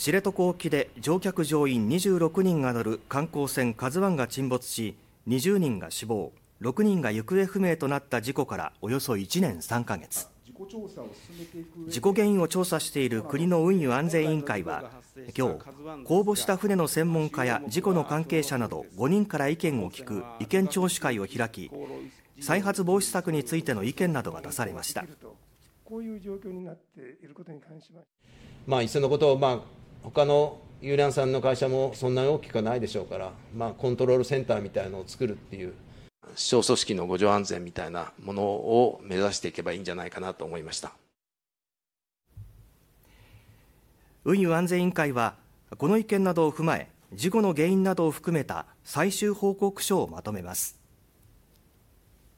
知床沖で乗客乗員26人が乗る観光船「カズワンが沈没し20人が死亡6人が行方不明となった事故からおよそ1年3ヶ月。事故原因を調査している国の運輸安全委員会は今日公募した船の専門家や事故の関係者など5人から意見を聞く意見聴取会を開き再発防止策についての意見などが出されました。こういう状況になっていることに関しままあ、いっそのことを、まあ、他の遊覧さんの会社もそんなに大きくはないでしょうから、まあ、コントロールセンターみたいのを作るっていう、小組織の互助安全みたいなものを目指していけばいいんじゃないかなと思いました運輸安全委員会は、この意見などを踏まえ、事故の原因などを含めた最終報告書をまとめます。